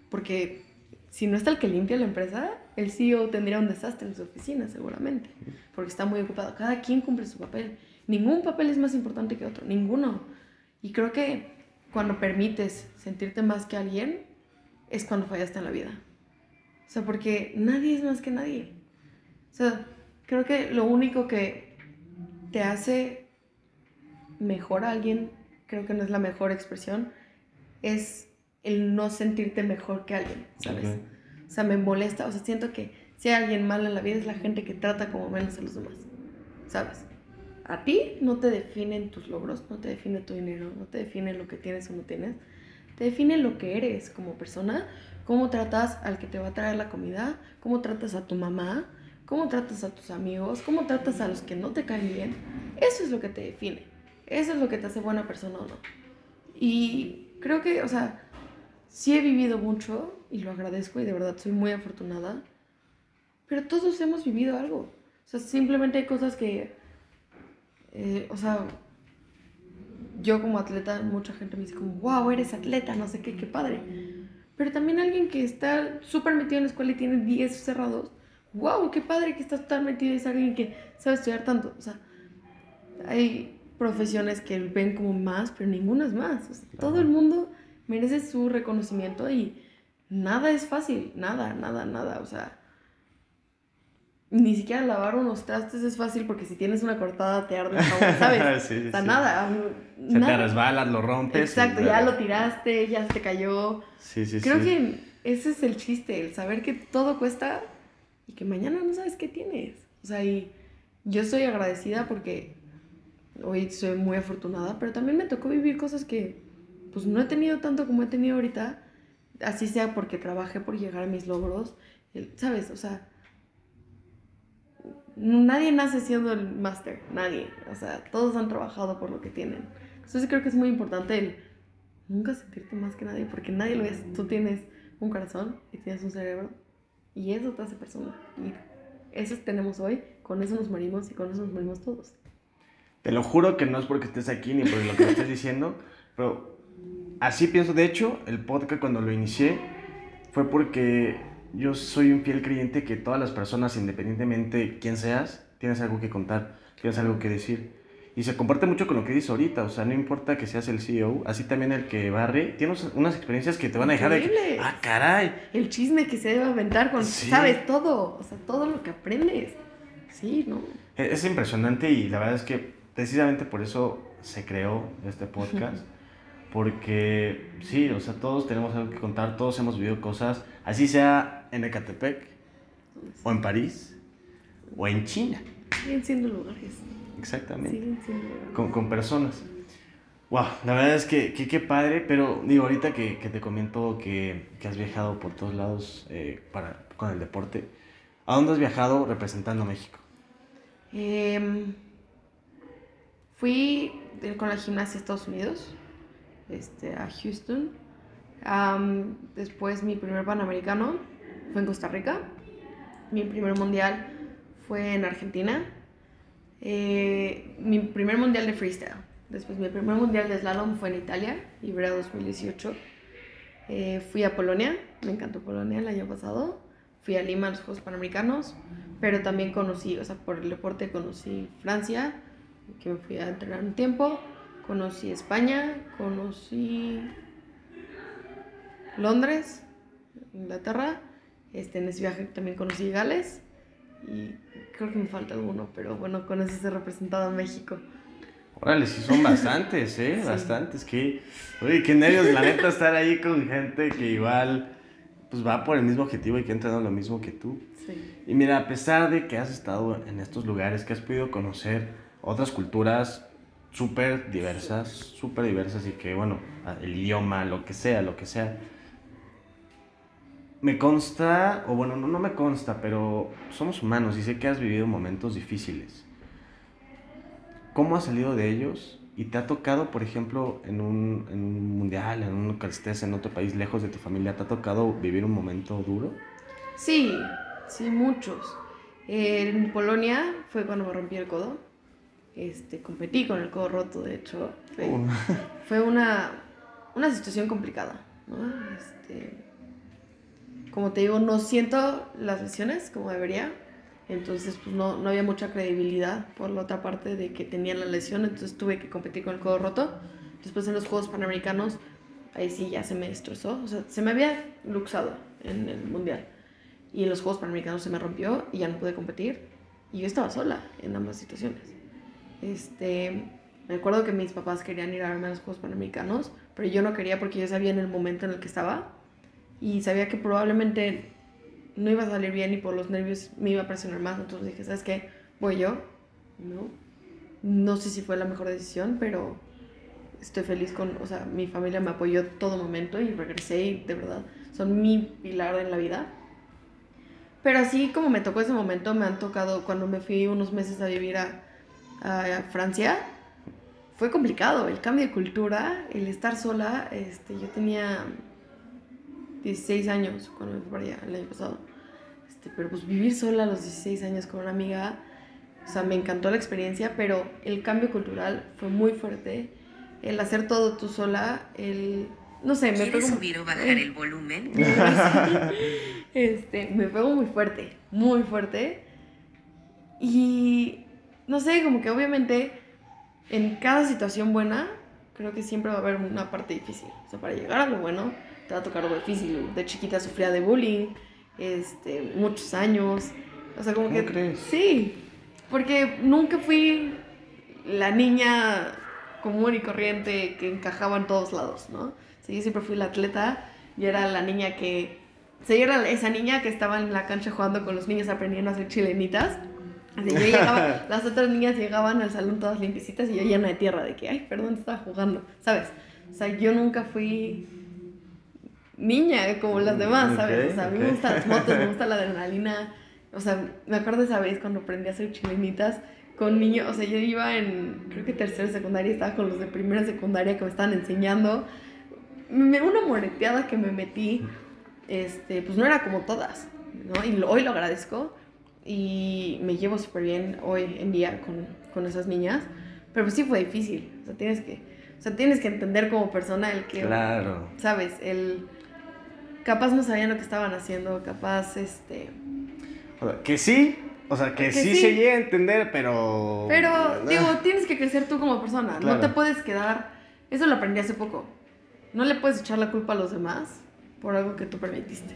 Porque si no está el que limpia la empresa, el CEO tendría un desastre en su oficina seguramente, porque está muy ocupado. Cada quien cumple su papel. Ningún papel es más importante que otro, ninguno. Y creo que cuando permites sentirte más que alguien, es cuando fallaste en la vida. O sea, porque nadie es más que nadie. O sea, creo que lo único que te hace mejor a alguien, creo que no es la mejor expresión, es el no sentirte mejor que alguien, ¿sabes? Ok. O sea, me molesta, o sea, siento que si hay alguien malo en la vida es la gente que trata como menos a los demás, ¿sabes? A ti no te definen tus logros, no te define tu dinero, no te define lo que tienes o no tienes, te define lo que eres como persona, cómo tratas al que te va a traer la comida, cómo tratas a tu mamá, cómo tratas a tus amigos, cómo tratas a los que no te caen bien. Eso es lo que te define, eso es lo que te hace buena persona o no. Y creo que, o sea, sí he vivido mucho y lo agradezco y de verdad soy muy afortunada, pero todos hemos vivido algo. O sea, simplemente hay cosas que, eh, o sea, yo como atleta, mucha gente me dice como, wow, eres atleta, no sé qué, qué padre. Pero también alguien que está súper metido en la escuela y tiene 10 cerrados, wow, qué padre que estás tan metido y es alguien que sabe estudiar tanto. O sea, hay profesiones que ven como más, pero ninguna es más. O sea, Todo el mundo merece su reconocimiento y nada es fácil, nada, nada, nada. O sea, ni siquiera lavar unos trastes es fácil porque si tienes una cortada te arde el jabón, ¿sabes? Sí, sí, o sea, sí. nada. Se te resbalas, lo rompes. Exacto, ya lo tiraste, ya se te cayó. Sí, sí, Creo que ese es el chiste, el saber que todo cuesta y que mañana no sabes qué tienes. O sea, y yo estoy agradecida porque hoy soy muy afortunada, pero también me tocó vivir cosas que pues no he tenido tanto como he tenido ahorita, así sea porque trabajé por llegar a mis logros, ¿sabes? O sea, nadie nace siendo el máster, nadie, o sea, todos han trabajado por lo que tienen. Entonces creo que es muy importante el nunca sentirte más que nadie, porque nadie lo es. Tú tienes un corazón y tienes un cerebro y eso te hace persona. Y eso tenemos hoy, con eso nos morimos y con eso nos morimos todos. Te lo juro que no es porque estés aquí ni por lo que estés diciendo, pero así pienso. De hecho, el podcast cuando lo inicié fue porque yo soy un fiel creyente que todas las personas, independientemente de quién seas, tienes algo que contar, tienes algo que decir. Y se comparte mucho con lo que dices ahorita, o sea, no importa que seas el CEO, así también el que barre, tienes unas experiencias que te van a dejar de que, ah, caray. El chisme que se debe aventar con, sabes, todo, o sea, todo lo que aprendes. Sí, ¿no? E-, es, impresionante y la verdad es que precisamente por eso se creó este podcast. porque sí, o sea, todos tenemos algo que contar, todos hemos vivido cosas, así sea en Ecatepec, o en París, o en China. Siguen siendo lugares. Exactamente. Siguen siendo lugares. Con, con personas. Wow, la verdad es que qué padre, pero digo, ahorita que, que te comento que, que, has viajado por todos lados eh, para, con el deporte, ¿a dónde has viajado representando a México? Eh, fui con la gimnasia a Estados Unidos, este, a Houston. después mi primer Panamericano fue en Costa Rica. Mi primer mundial fue en Argentina. Eh, mi primer mundial de freestyle. Después mi primer mundial de slalom fue en Italia, Ibrea 2018. Eh, fui a Polonia, me encantó Polonia el año pasado. Fui a Lima a los Juegos Panamericanos, pero también conocí, o sea, por el deporte conocí Francia, que me fui a entrenar un tiempo, conocí España, conocí Londres, Inglaterra, este, en ese viaje también conocí Gales y creo que me falta alguno, pero bueno, con eso se representado a México. Órale, sí son bastantes, ¿eh? Bastantes. Que, oye, qué nervios, la neta, estar ahí con gente que igual pues va por el mismo objetivo y que ha entrenado lo mismo que tú. Sí. Y mira, a pesar de que has estado en estos lugares, que has podido conocer otras culturas súper diversas, súper diversas y que, bueno, el idioma, lo que sea, lo que sea. Me consta, o bueno, no, no me consta, pero somos humanos y sé que has vivido momentos difíciles. ¿Cómo has salido de ellos? ¿Y te ha tocado, por ejemplo, en un, en un mundial, en un que estés en otro país lejos de tu familia, ¿te ha tocado vivir un momento duro? Sí, sí, muchos. En Polonia fue cuando me rompí el codo este, competí con el codo roto, de hecho. Fue, uh. una, una, situación complicada, ¿no? Este, como te digo, no siento las lesiones como debería. Entonces, pues no, no había mucha credibilidad por la otra parte de que tenía la lesión. Entonces tuve que competir con el codo roto. Después en los Juegos Panamericanos, ahí sí ya se me destrozó. O sea, se me había luxado en el Mundial. Y en los Juegos Panamericanos se me rompió y ya no pude competir. Y yo estaba sola en ambas situaciones. Este, me acuerdo que mis papás querían ir a verme a los Juegos Panamericanos, pero yo no quería porque yo sabía en el momento en el que estaba y sabía que probablemente no iba a salir bien y por los nervios me iba a presionar más. Entonces dije, ¿sabes qué? Voy yo. No, no sé si fue la mejor decisión, pero estoy feliz con, o sea, mi familia me apoyó todo momento y regresé y de verdad son mi pilar en la vida. Pero así como me tocó ese momento, me han tocado cuando me fui unos meses a vivir a, a Francia, fue complicado. El cambio de cultura, el estar sola, este, yo tenía 16 años cuando me fui para allá el año pasado. Este, pero pues vivir sola a los 16 años con una amiga, o sea, me encantó la experiencia, pero el cambio cultural fue muy fuerte. El hacer todo tú sola, el... No sé, me pegó... subir o bajar el volumen? este, me pegó muy fuerte, muy fuerte. Y no sé, como que obviamente en cada situación buena, creo que siempre va a haber una parte difícil. O sea, para llegar a lo bueno, te va a tocar algo difícil. De chiquita sufría de bullying, este, muchos años. O sea, como ¿Cómo crees? Sí, porque nunca fui la niña común y corriente que encajaba en todos lados, ¿no? O sea, yo siempre fui la atleta y era la niña que... O sea, yo era esa niña que estaba en la cancha jugando con los niños aprendiendo a hacer chilenitas Así, yo llegaba, las otras niñas llegaban al salón todas limpiecitas y yo llena de tierra, de que, ay, perdón, estaba jugando, ¿sabes? O sea, yo nunca fui niña como las demás, ¿sabes? Ok, o sea, a mí me gustan las motos, me gusta la adrenalina. O sea, me acuerdo esa vez cuando aprendí a hacer chilenitas con niños, o sea, yo iba en, creo que tercera secundaria, estaba con los de primera secundaria que me estaban enseñando. Me, una moreteada que me metí, este, pues no era como todas, ¿no? Y lo- hoy lo agradezco y me llevo súper bien hoy en día con, con esas niñas, pero pues sí fue difícil, o sea, tienes que, o sea, tienes que entender como persona el que, Claro. ¿sabes? El, capaz no sabían lo que estaban haciendo, capaz, este, O sea, que sí, o sea, que, Que sí, sí. se llega a entender, pero... Pero, Ah, digo, tienes que crecer tú como persona. No te puedes quedar. Eso lo aprendí hace poco. No le puedes echar la culpa a los demás por algo que tú permitiste.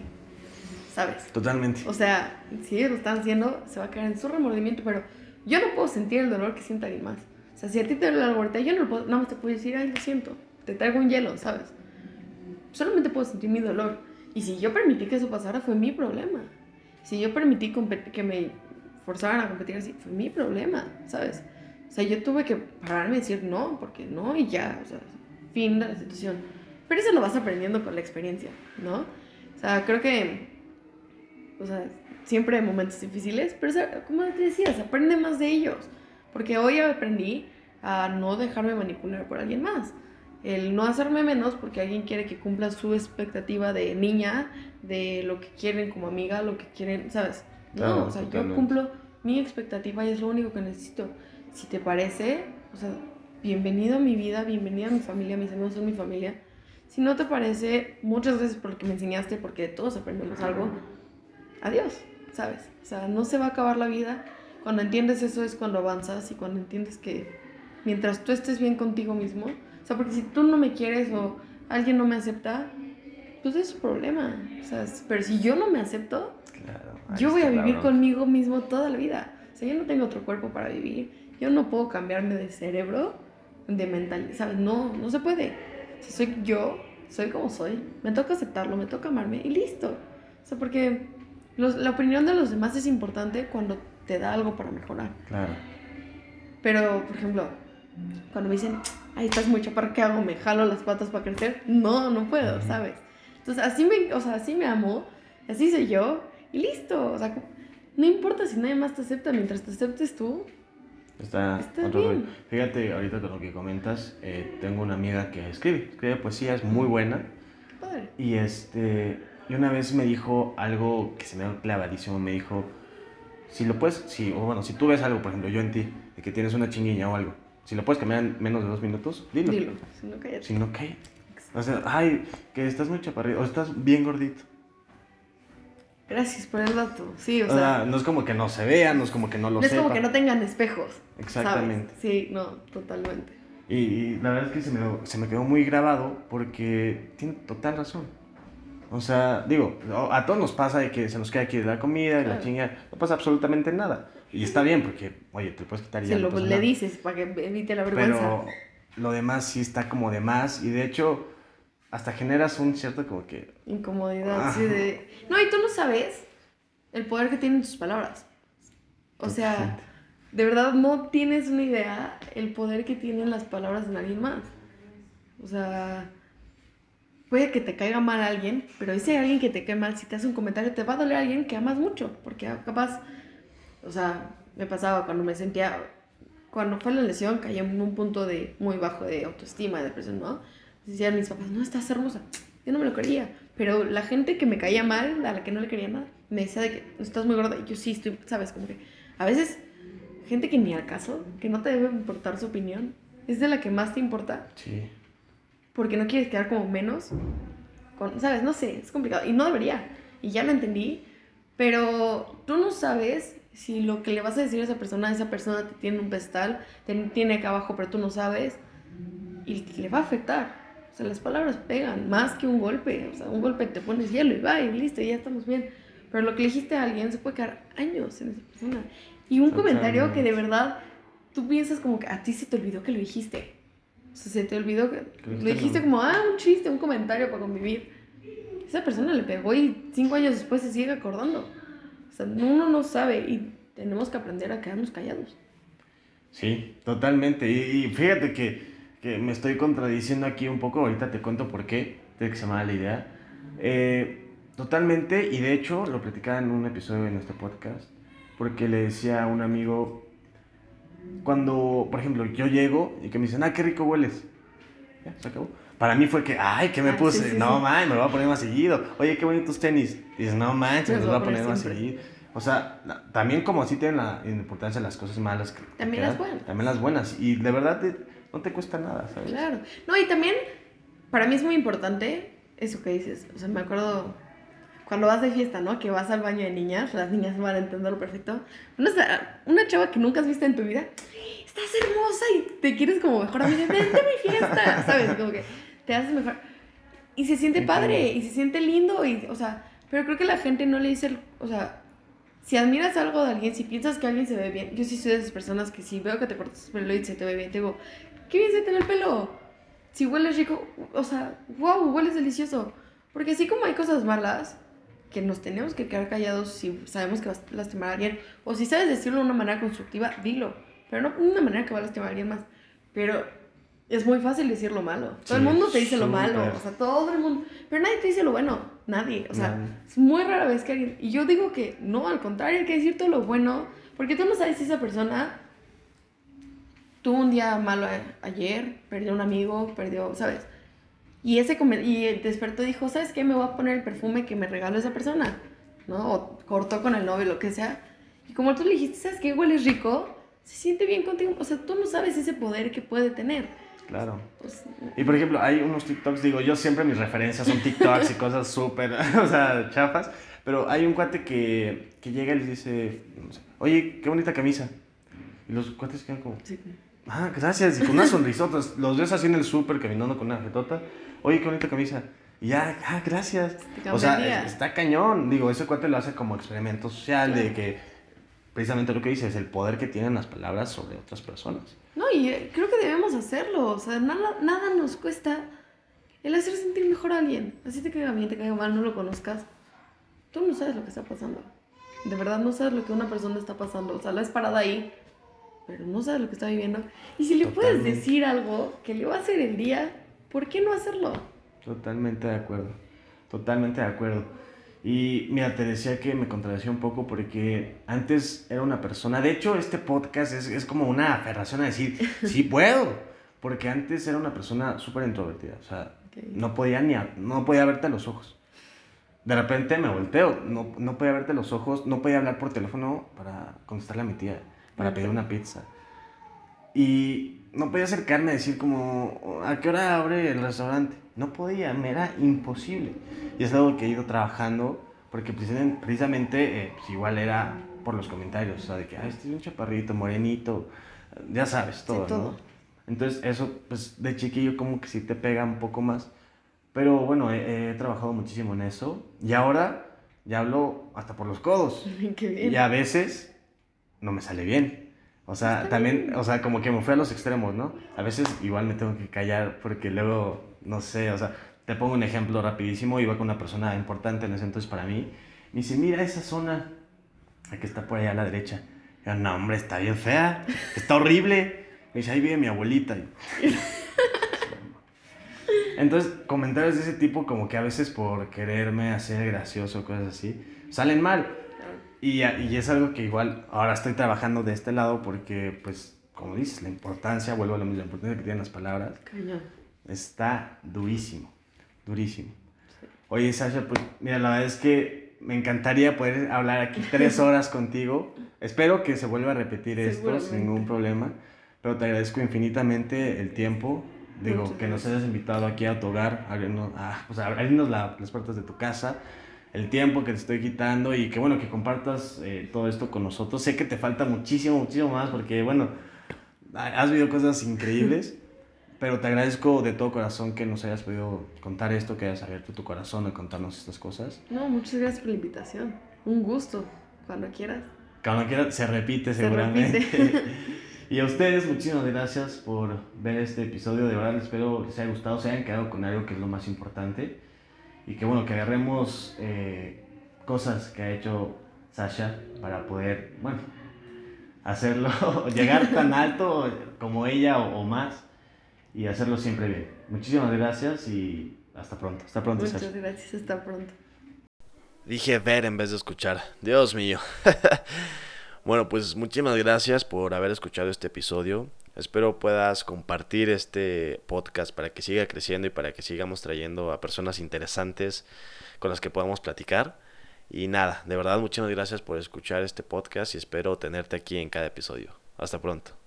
¿Sabes? Totalmente. O sea, si ellos lo están haciendo, se va a caer en su remordimiento, pero yo no puedo sentir el dolor que sienta alguien más. O sea, si a ti te duele algo ahorita, yo no lo puedo, nada más te puedo decir, ay, lo siento, te traigo un hielo, ¿sabes? Solamente puedo sentir mi dolor. Y si yo permití que eso pasara, fue mi problema. Si yo permití que me forzaran a competir así, fue mi problema, ¿sabes? O sea, yo tuve que pararme y decir no, porque no, y ya, o sea, fin de la situación. Pero eso lo vas aprendiendo con la experiencia, ¿no? O sea, creo que, o sea, siempre hay momentos difíciles, pero como te decías, aprende más de ellos. Porque hoy aprendí a no dejarme manipular por alguien más. El no hacerme menos porque alguien quiere que cumpla su expectativa de niña, de lo que quieren como amiga, lo que quieren, ¿sabes? Claro, no, o sea, yo totalmente. cumplo mi expectativa y es lo único que necesito. Si te parece, o sea, bienvenido a mi vida, bienvenido a mi familia, mis amigos son mi familia. Si no te parece, muchas veces por lo que me enseñaste, porque todos aprendemos algo, adiós, ¿sabes? O sea, no se va a acabar la vida. Cuando entiendes eso es cuando avanzas y cuando entiendes que mientras tú estés bien contigo mismo, o sea, porque si tú no me quieres o alguien no me acepta, pues es su problema. O sea, pero si yo no me acepto, Claro, yo voy a vivir conmigo mismo toda la vida. O sea, yo no tengo otro cuerpo para vivir. Yo no puedo cambiarme de cerebro, de mental, ¿sabes? No, no se puede. O sea, soy yo, soy como soy. Me toca aceptarlo, me toca amarme y listo. O sea, porque los- la opinión de los demás es importante cuando te da algo para mejorar. Claro. Pero, por ejemplo, cuando me dicen, ay, estás muy chaparra, ¿qué hago? ¿Me jalo las patas para crecer? No, no puedo, ¿sabes? Entonces, así me, o sea, así me amo, así soy yo, y listo. O sea, no importa si nadie más te acepta, mientras te aceptes tú. Está, Está otro bien. Fíjate, ahorita con lo que comentas, eh, tengo una amiga que escribe, escribe poesía, es muy buena. Padre. Y este, y una vez me dijo algo que se me dio clavadísimo, me dijo, si lo puedes, si, o bueno, si tú ves algo, por ejemplo, yo en ti, de que tienes una chinguiña o algo, si lo puedes cambiar en menos de dos minutos, dilo. Dilo, si no cállate. Si no, cállate. O sea, ay, que estás muy chaparrito, o estás bien gordito. Gracias por el dato. Sí, o O sea, sea, no es como que no se vea, no es como que no lo no es sepa. como que no tengan espejos. ¿sabes? Exactamente. Sí, no, totalmente. Y, y la verdad es que se me, se me quedó muy grabado porque tiene total razón. O sea, digo, a todos nos pasa de que se nos queda aquí de la comida y la chinga, no pasa absolutamente nada. Y está bien porque, oye, te puedes quitar y ya Se no lo pasa le nada. dices para que evite la vergüenza. Pero lo demás sí está como de más y de hecho hasta generas un cierto como que... Incomodidad, Ah. sí, de... No, y tú no sabes el poder que tienen tus palabras. O sea, de verdad no tienes una idea el poder que tienen las palabras en alguien más. O sea, puede que te caiga mal alguien, pero ese alguien que te cae mal, si te hace un comentario, te va a doler a alguien que amas mucho, porque capaz, o sea, me pasaba cuando me sentía, cuando fue la lesión, caí en un punto de muy bajo de autoestima, de depresión, ¿no? Decían mis papás, no, estás hermosa. Yo no me lo creía, pero la gente que me caía mal, a la que no le quería nada, me decía de que estás muy gorda, y yo sí estoy, ¿sabes? Como que a veces gente que ni al caso, que no te debe importar su opinión, es de la que más te importa Sí. Porque no quieres quedar como menos. Con, ¿Sabes? No sé, es complicado. Y no debería. Y ya lo entendí. Pero tú no sabes si lo que le vas a decir a esa persona, esa persona te tiene en un pedestal, te tiene acá abajo, pero tú no sabes. Y le va a afectar. O sea, las palabras pegan más que un golpe. O sea, un golpe te pones hielo y va y listo, y ya estamos bien. Pero lo que le dijiste a alguien se puede quedar años en esa persona. Y un comentario que de verdad tú piensas como que a ti se te olvidó que lo dijiste. O sea, se te olvidó que lo dijiste como, ah, un chiste, un comentario para convivir. Esa persona le pegó y cinco años después se sigue acordando. O sea, uno no sabe. Y tenemos que aprender a quedarnos callados. Sí, totalmente. Y, y fíjate que, que, me estoy contradiciendo aquí un poco. Ahorita te cuento por qué. Tiene que se me la idea. Eh, totalmente. Y de hecho, lo platicaba en un episodio de nuestro podcast. Porque le decía a un amigo. Cuando, por ejemplo, yo llego y que me dicen, ah, qué rico hueles. Ya, se acabó. Para mí fue que, ay, ¿qué me Ah, puse? sí, sí, no, sí. man, me lo voy a poner más seguido. Oye, qué bonitos tenis. Y dices, no manches, me Me los voy a poner más seguido. O sea, la- también como así tienen la importancia las cosas malas. Que, que También las quedan, buenas. También las buenas. Y de verdad te- no te cuesta nada, ¿sabes? Claro. No, y también, para mí es muy importante eso que dices. O sea, me acuerdo cuando vas de fiesta, ¿no? Que vas al baño de niñas, las niñas van a entenderlo perfecto. Una, una chava que nunca has visto en tu vida, estás hermosa y te quieres como mejor amiga, vente a mi fiesta, ¿sabes? Como que te haces mejor. Y se siente padre, y se siente lindo, y, o sea, pero creo que la gente no le dice, el- o sea, si admiras algo de alguien, si piensas que alguien se ve bien, yo sí soy de esas personas que si veo que te cortas el pelo y se te ve bien, te digo, qué bien se te ve el pelo. Si hueles rico, o sea, wow, hueles delicioso. Porque así como hay cosas malas, que nos tenemos que quedar callados si sabemos que vas a lastimar a alguien, o si sabes decirlo de una manera constructiva, dilo, pero no de una manera que va a lastimar a alguien más. Pero es muy fácil decir lo malo. Todo el mundo te dice lo malo, o sea, todo el mundo. Pero nadie te dice lo bueno, nadie. O sea, Nadie. es muy rara vez que alguien. Y yo digo que no, al contrario, hay que decir todo lo bueno, porque tú no sabes si esa persona tuvo un día malo ayer, perdió un amigo, perdió, ¿sabes? Y ese y despertó y dijo, ¿sabes qué? Me voy a poner el perfume que me regaló esa persona, ¿no? O cortó con el novio, lo que sea. Y como tú le dijiste, ¿sabes qué? Hueles rico, se siente bien contigo. O sea, tú no sabes ese poder que puede tener. Claro. Pues, Y por ejemplo, hay unos TikToks, digo, yo siempre mis referencias son TikToks y cosas súper, o sea, chafas. Pero hay un cuate que, que llega y les dice, oye, qué bonita camisa. Y los cuates quedan como, sí. ah, gracias. Y con una sonrisota, los ves así en el súper caminando con una jetota. Oye, qué bonita camisa. Y ya, ah, gracias. O sea, está cañón. Digo, ese cuate lo hace como experimento social de que precisamente lo que dice es el poder que tienen las palabras sobre otras personas. No, y eh, creo que debemos hacerlo. O sea, nada, nada nos cuesta el hacer sentir mejor a alguien. Así te caiga bien, te caiga mal, no lo conozcas. Tú no sabes lo que está pasando. De verdad no sabes lo que una persona está pasando. O sea, la es parada ahí, pero no sabes lo que está viviendo. Y si le puedes Totalmente. decir algo que le va a hacer el día, ¿por qué no hacerlo? Totalmente de acuerdo. Totalmente de acuerdo. Y mira, te decía que me contradecía un poco porque antes era una persona. De hecho, este podcast es, es como una aferración a decir, sí puedo. Porque antes era una persona súper introvertida. O sea, no podía ni a- no podía verte a los ojos. De repente me volteo, no, no podía verte a los ojos, no podía hablar por teléfono para contestarle a mi tía, para pedir una pizza. Y no podía acercarme a decir como, ¿a qué hora abre el restaurante? No podía, me era imposible. Y es algo que he ido trabajando, porque precisamente, eh, pues igual era por los comentarios, o sea, de que, ay, este es un chaparrito, morenito, ya sabes, todo, todo. ¿no? Entonces eso, pues de chiquillo como que sí te pega un poco más. Pero bueno, he, he trabajado muchísimo en eso. Y ahora ya hablo hasta por los codos. qué bien. Y a veces no me sale bien. O sea, también, o sea, como que me fui a los extremos, ¿no? A veces igual me tengo que callar porque luego, no sé, o sea, te pongo un ejemplo rapidísimo. Iba con una persona importante en ese entonces para mí. Me dice, mira esa zona, que está por allá a la derecha. Y yo, no, hombre, está bien fea, está horrible. Me dice, ahí vive mi abuelita. Entonces, comentarios de ese tipo, como que a veces por quererme hacer gracioso, cosas así, salen mal. Y, y es algo que igual ahora estoy trabajando de este lado porque, pues, como dices, la importancia, vuelvo a lo mismo, la importancia que tienen las palabras, Cañón. está durísimo, durísimo. Oye, Sasha, pues, mira, la verdad es que me encantaría poder hablar aquí tres horas contigo. Espero que se vuelva a repetir esto sin ningún problema, pero te agradezco infinitamente el tiempo. Digo, Muchas que nos gracias. hayas invitado aquí a tu hogar, a abrirnos, a, pues, a abrirnos la- las puertas de tu casa, el tiempo que te estoy quitando y que bueno, que compartas eh, todo esto con nosotros. Sé que te falta muchísimo, muchísimo más porque bueno, ha- has vivido cosas increíbles, pero te agradezco de todo corazón que nos hayas podido contar esto, que hayas abierto tu corazón a contarnos estas cosas. No, muchas gracias por la invitación. Un gusto, cuando quieras. Cuando quiera se repite Se seguramente. repite. y a ustedes muchísimas gracias por ver este episodio. De verdad espero les haya gustado, se hayan quedado con algo que es lo más importante. Y que bueno, que agarremos eh, cosas que ha hecho Sasha para poder, bueno, hacerlo, llegar tan alto como ella o, o más y hacerlo siempre bien. Muchísimas gracias y hasta pronto. Hasta pronto, Muchas gracias, hasta pronto. Dije ver en vez de escuchar. Dios mío. bueno, pues muchísimas gracias por haber escuchado este episodio. Espero puedas compartir este podcast para que siga creciendo y para que sigamos trayendo a personas interesantes con las que podamos platicar. Y nada, de verdad muchísimas gracias por escuchar este podcast y espero tenerte aquí en cada episodio. Hasta pronto.